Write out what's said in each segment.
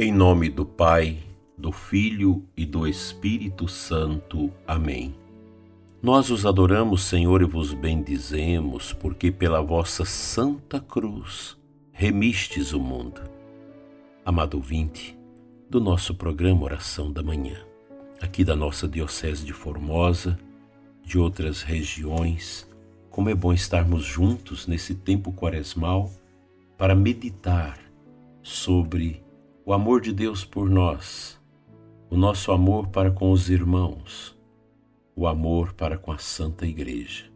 Em nome do Pai, do Filho e do Espírito Santo. Amém. Nós os adoramos, Senhor, e vos bendizemos, porque pela vossa santa cruz remistes o mundo. Amado ouvinte do nosso programa Oração da Manhã, aqui da nossa Diocese de Formosa, de outras regiões, como é bom estarmos juntos nesse tempo quaresmal para meditar sobre o amor de Deus por nós, o nosso amor para com os irmãos, o amor para com a Santa Igreja.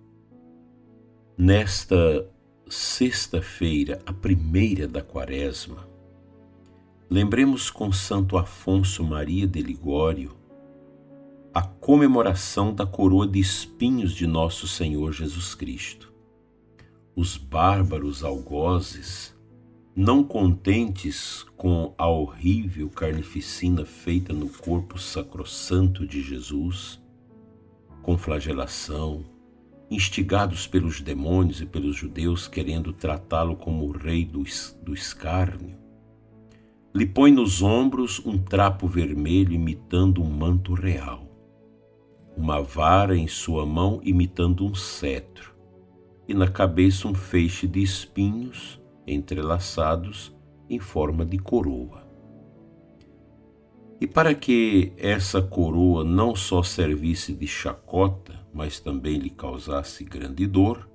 Nesta sexta-feira, a primeira da Quaresma, lembremos com Santo Afonso Maria de Ligório a comemoração da coroa de espinhos de nosso Senhor Jesus Cristo. Os bárbaros algozes não contentes com a horrível carnificina feita no corpo sacrossanto de Jesus, com flagelação, instigados pelos demônios e pelos judeus querendo tratá-lo como o rei do, do escárnio, lhe põe nos ombros um trapo vermelho imitando um manto real, uma vara em sua mão imitando um cetro, e na cabeça um feixe de espinhos entrelaçados em forma de coroa. E para que essa coroa não só servisse de chacota, mas também lhe causasse grande dor,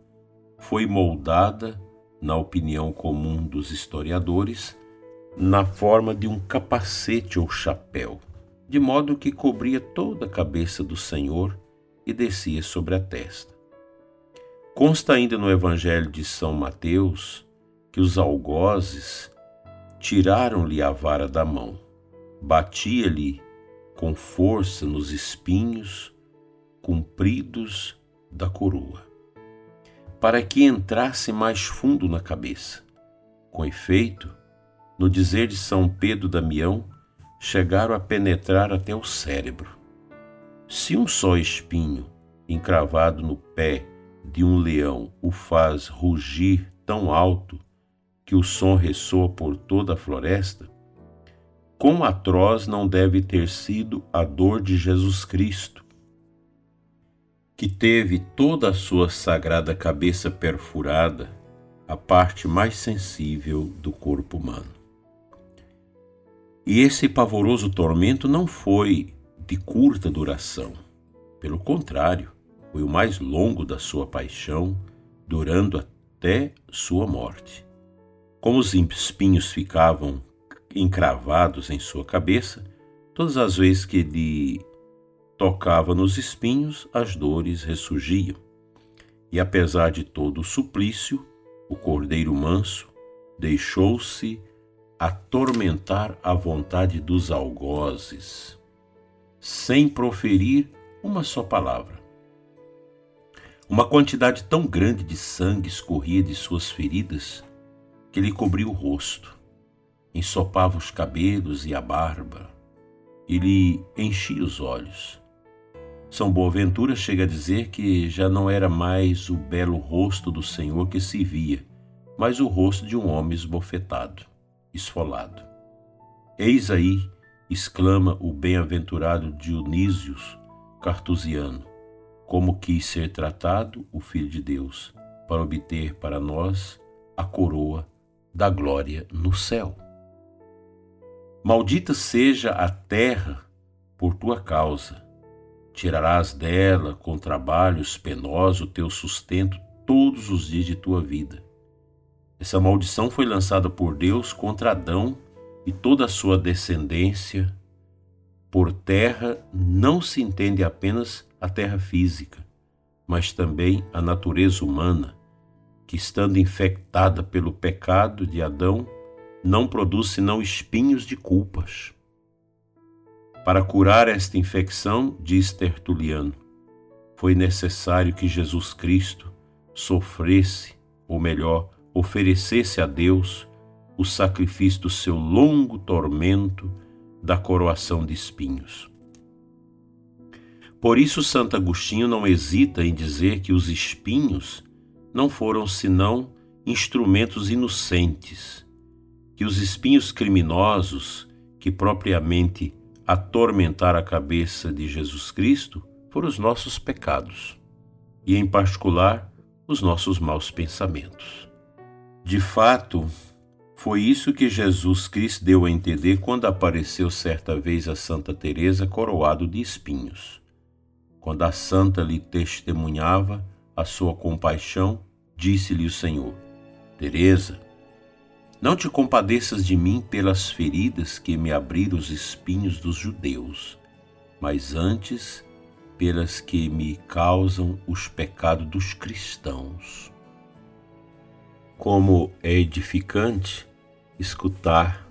foi moldada, na opinião comum dos historiadores, na forma de um capacete ou chapéu, de modo que cobria toda a cabeça do Senhor e descia sobre a testa. Consta ainda no Evangelho de São Mateus que os algozes tiraram-lhe a vara da mão, batia-lhe com força nos espinhos compridos da coroa, para que entrasse mais fundo na cabeça. Com efeito, no dizer de São Pedro Damião, chegaram a penetrar até o cérebro. Se um só espinho encravado no pé de um leão o faz rugir tão alto que o som ressoa por toda a floresta, quão atroz não deve ter sido a dor de Jesus Cristo, que teve toda a sua sagrada cabeça perfurada, a parte mais sensível do corpo humano. E esse pavoroso tormento não foi de curta duração. Pelo contrário, foi o mais longo da sua paixão, durando até sua morte. Como os espinhos ficavam encravados em sua cabeça, todas as vezes que ele tocava nos espinhos, as dores ressurgiam. E apesar de todo o suplício, o cordeiro manso deixou-se atormentar à vontade dos algozes, sem proferir uma só palavra. Uma quantidade tão grande de sangue escorria de suas feridas que lhe cobria o rosto, ensopava os cabelos e a barba, e lhe enchia os olhos. São Boaventura chega a dizer que já não era mais o belo rosto do Senhor que se via, mas o rosto de um homem esbofetado, esfolado. Eis aí, exclama o bem-aventurado Dionísios Cartusiano, como quis ser tratado o Filho de Deus, para obter para nós a coroa da glória no céu. Maldita seja a terra por tua causa. Tirarás dela com trabalhos penosos o teu sustento todos os dias de tua vida. Essa maldição foi lançada por Deus contra Adão e toda a sua descendência. Por terra não se entende apenas a terra física, mas também a natureza humana, que, estando infectada pelo pecado de Adão, não produz senão espinhos de culpas. Para curar esta infecção, diz Tertuliano, foi necessário que Jesus Cristo sofresse, ou melhor, oferecesse a Deus o sacrifício do seu longo tormento da coroação de espinhos. Por isso, Santo Agostinho não hesita em dizer que os espinhos não foram senão instrumentos inocentes, que os espinhos criminosos que propriamente atormentar a cabeça de Jesus Cristo foram os nossos pecados, e em particular os nossos maus pensamentos. De fato, foi isso que Jesus Cristo deu a entender quando apareceu certa vez a Santa Teresa coroado de espinhos. Quando a santa lhe testemunhava a sua compaixão, disse-lhe o Senhor: Teresa, não te compadeças de mim pelas feridas que me abriram os espinhos dos judeus, mas antes pelas que me causam os pecados dos cristãos. Como é edificante escutar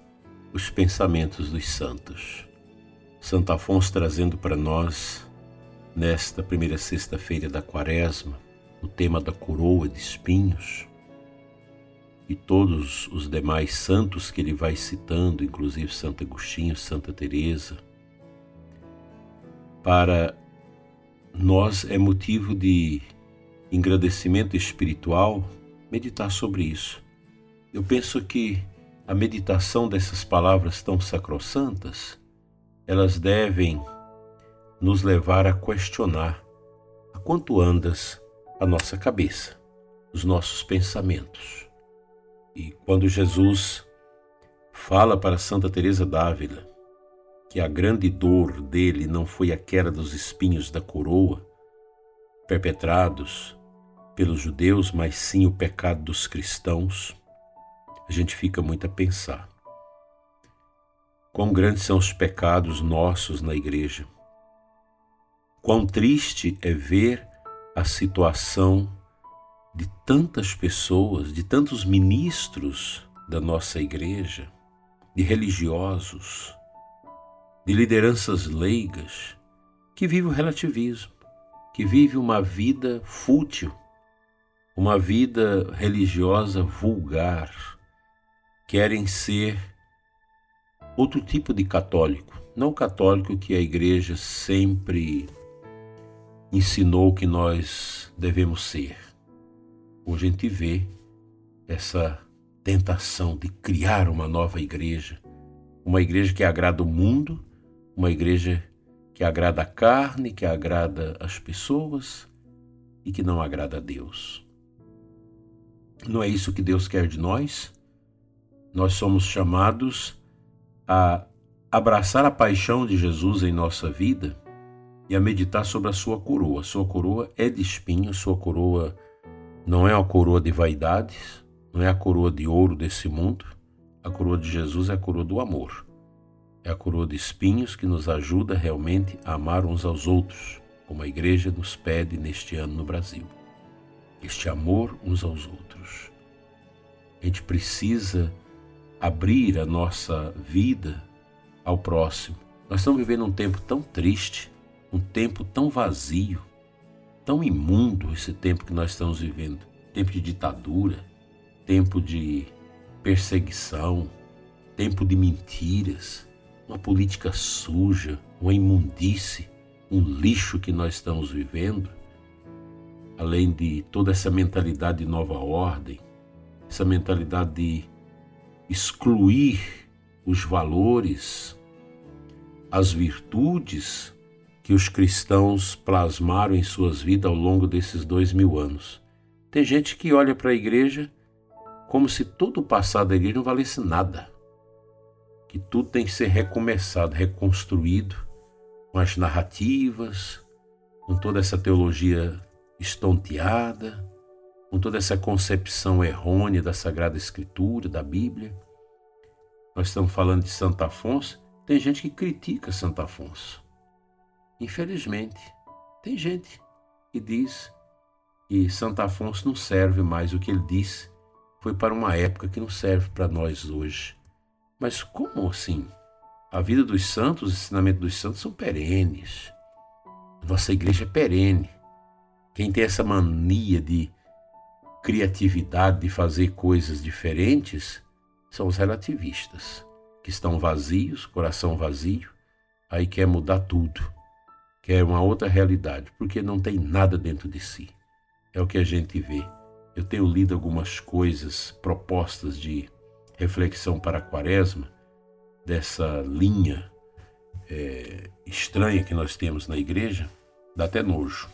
os pensamentos dos santos. Santo Afonso trazendo para nós, nesta primeira sexta-feira da quaresma, o tema da coroa de espinhos e todos os demais santos que ele vai citando, inclusive Santo Agostinho, Santa Teresa, para nós é motivo de engrandecimento espiritual meditar sobre isso. Eu penso que a meditação dessas palavras tão sacrossantas, elas devem nos levar a questionar a quanto andas a nossa cabeça, os nossos pensamentos. E quando Jesus fala para Santa Teresa d'Ávila que a grande dor dele não foi a queda dos espinhos da coroa perpetrados pelos judeus, mas sim o pecado dos cristãos, a gente fica muito a pensar. Quão grandes são os pecados nossos na igreja. Quão triste é ver a situação de tantas pessoas, de tantos ministros da nossa igreja, de religiosos, de lideranças leigas, que vivem o relativismo, que vivem uma vida fútil, uma vida religiosa vulgar, querem ser outro tipo de católico, não católico que a igreja sempre ensinou que nós devemos ser. Hoje a gente vê essa tentação de criar uma nova igreja, uma igreja que agrada o mundo, uma igreja que agrada a carne, que agrada as pessoas e que não agrada a Deus. Não é isso que Deus quer de nós? Nós somos chamados a abraçar a paixão de Jesus em nossa vida e a meditar sobre a sua coroa. Sua coroa é de espinho, sua coroa não é a coroa de vaidades, não é a coroa de ouro desse mundo. A coroa de Jesus é a coroa do amor. É a coroa de espinhos que nos ajuda realmente a amar uns aos outros, como a igreja nos pede neste ano no Brasil. Este amor uns aos outros. A gente precisa abrir a nossa vida ao próximo. Nós estamos vivendo um tempo tão triste, um tempo tão vazio, tão imundo esse tempo que nós estamos vivendo. Tempo de ditadura, tempo de perseguição, tempo de mentiras, uma política suja, uma imundície, um lixo que nós estamos vivendo, além de toda essa mentalidade de nova ordem, essa mentalidade de excluir os valores, as virtudes que os cristãos plasmaram em suas vidas ao longo desses dois mil anos. Tem gente que olha para a igreja como se todo o passado da igreja não valesse nada, que tudo tem que ser recomeçado, reconstruído, com as narrativas, com toda essa teologia estonteada, com toda essa concepção errônea da Sagrada Escritura, da Bíblia. Nós estamos falando de Santo Afonso, tem gente que critica Santo Afonso. Infelizmente, tem gente que diz que Santo Afonso não serve mais o que ele disse. Foi para uma época que não serve para nós hoje. Mas como assim? A vida dos santos, o ensinamento dos santos são perenes. Nossa igreja é perene. Quem tem essa mania de criatividade, de fazer coisas diferentes, são os relativistas, que estão vazios, coração vazio, aí quer mudar tudo que é uma outra realidade, porque não tem nada dentro de si. É o que a gente vê. Eu tenho lido algumas coisas, propostas de reflexão para a quaresma, dessa linha é, estranha que nós temos na igreja, dá até nojo,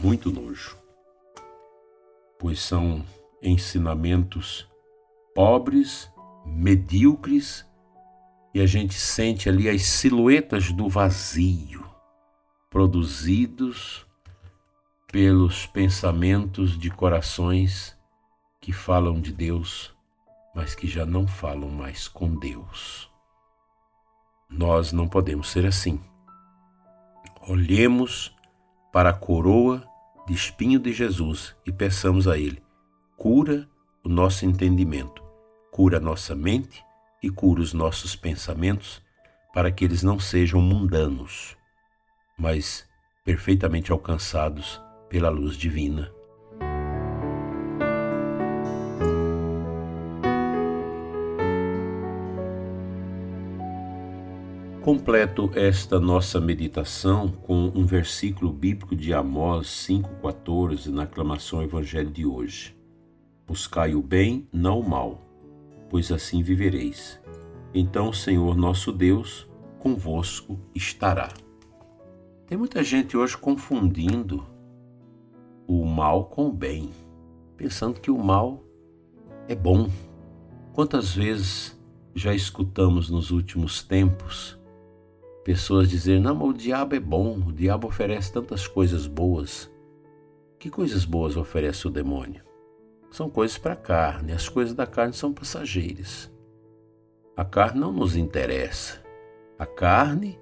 muito nojo, pois são ensinamentos pobres, medíocres, e a gente sente ali as silhuetas do vazio produzidos pelos pensamentos de corações que falam de Deus, mas que já não falam mais com Deus. Nós não podemos ser assim. Olhemos para a coroa de espinho de Jesus e peçamos a Ele: cura o nosso entendimento, cura a nossa mente e cura os nossos pensamentos, para que eles não sejam mundanos, mas perfeitamente alcançados pela luz divina. Completo esta nossa meditação com um versículo bíblico de Amós 5,14 na aclamação Evangelho de hoje. Buscai o bem, não o mal, pois assim vivereis. Então o Senhor nosso Deus convosco estará. Tem muita gente hoje confundindo o mal com o bem, pensando que o mal é bom. Quantas vezes já escutamos nos últimos tempos pessoas dizer: não, mas o diabo é bom, o diabo oferece tantas coisas boas. Que coisas boas oferece o demônio? São coisas para a carne, as coisas da carne são passageiras. A carne não nos interessa. A carne,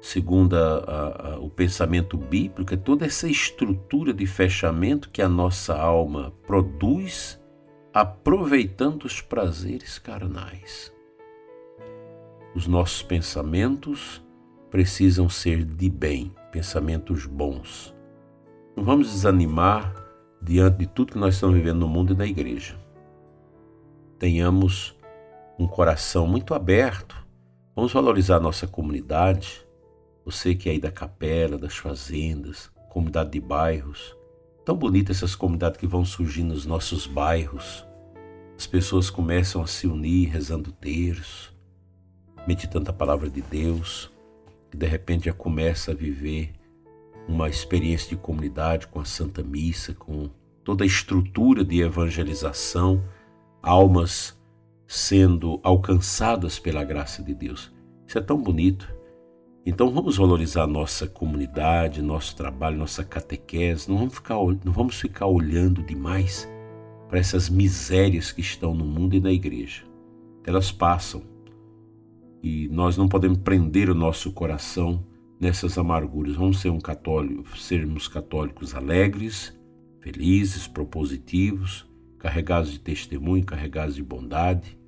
segundo a, a, a, o pensamento bíblico, é toda essa estrutura de fechamento que a nossa alma produz, aproveitando os prazeres carnais. Os nossos pensamentos precisam ser de bem, pensamentos bons. Não vamos desanimar diante de tudo que nós estamos vivendo no mundo e na igreja. Tenhamos um coração muito aberto. Vamos valorizar a nossa comunidade. Você que é aí da capela, das fazendas, comunidade de bairros. Tão bonita essas comunidades que vão surgir nos nossos bairros. As pessoas começam a se unir rezando terço, meditando a palavra de Deus que de repente já começa a viver uma experiência de comunidade com a Santa Missa, com toda a estrutura de evangelização, almas sendo alcançadas pela graça de Deus. Isso é tão bonito. Então vamos valorizar nossa comunidade, nosso trabalho, nossa catequese. Não vamos ficar, não vamos ficar olhando demais para essas misérias que estão no mundo e na igreja. Elas passam e nós não podemos prender o nosso coração nessas amarguras. Vamos ser um católico, sermos católicos alegres, felizes, propositivos, carregados de testemunho, carregados de bondade.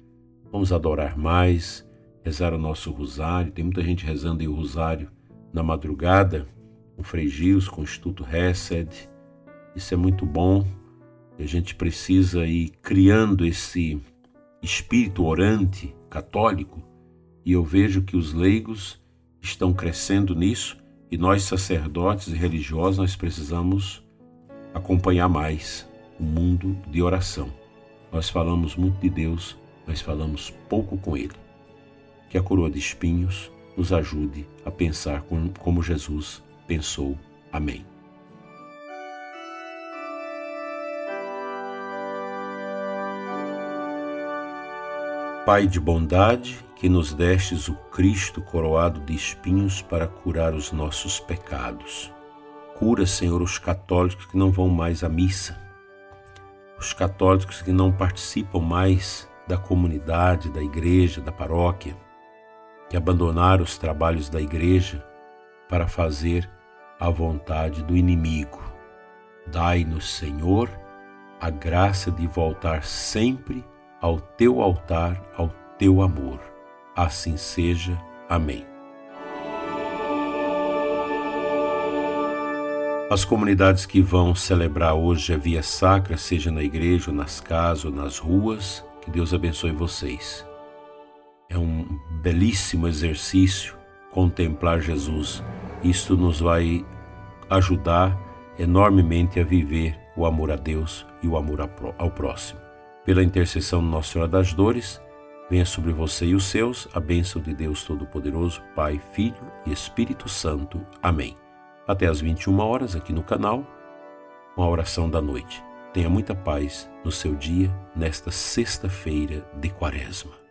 Vamos adorar mais, rezar o nosso rosário. Tem muita gente rezando o rosário na madrugada, o Frei com o Instituto. Isso é muito bom. A gente precisa ir criando esse espírito orante católico e eu vejo que os leigos estão crescendo nisso e nós sacerdotes e religiosos nós precisamos acompanhar mais o mundo de oração. Nós falamos muito de Deus, mas falamos pouco com Ele. Que a coroa de espinhos nos ajude a pensar como Jesus pensou. Amém. Pai de bondade, que nos destes o Cristo coroado de espinhos para curar os nossos pecados. Cura, Senhor, os católicos que não vão mais à missa, os católicos que não participam mais da comunidade, da igreja, da paróquia, que abandonaram os trabalhos da igreja para fazer a vontade do inimigo. Dai-nos, Senhor, a graça de voltar sempre ao teu altar, ao teu amor. Assim seja. Amém. As comunidades que vão celebrar hoje a Via Sacra, seja na igreja, ou nas casas ou nas ruas, que Deus abençoe vocês. É um belíssimo exercício contemplar Jesus. Isto nos vai ajudar enormemente a viver o amor a Deus e o amor ao próximo pela intercessão de Nossa Senhora das Dores, Venha sobre você e os seus a bênção de Deus Todo-Poderoso, Pai, Filho e Espírito Santo. Amém. Até às 21 horas aqui no canal, uma oração da noite. Tenha muita paz no seu dia, nesta sexta-feira de Quaresma.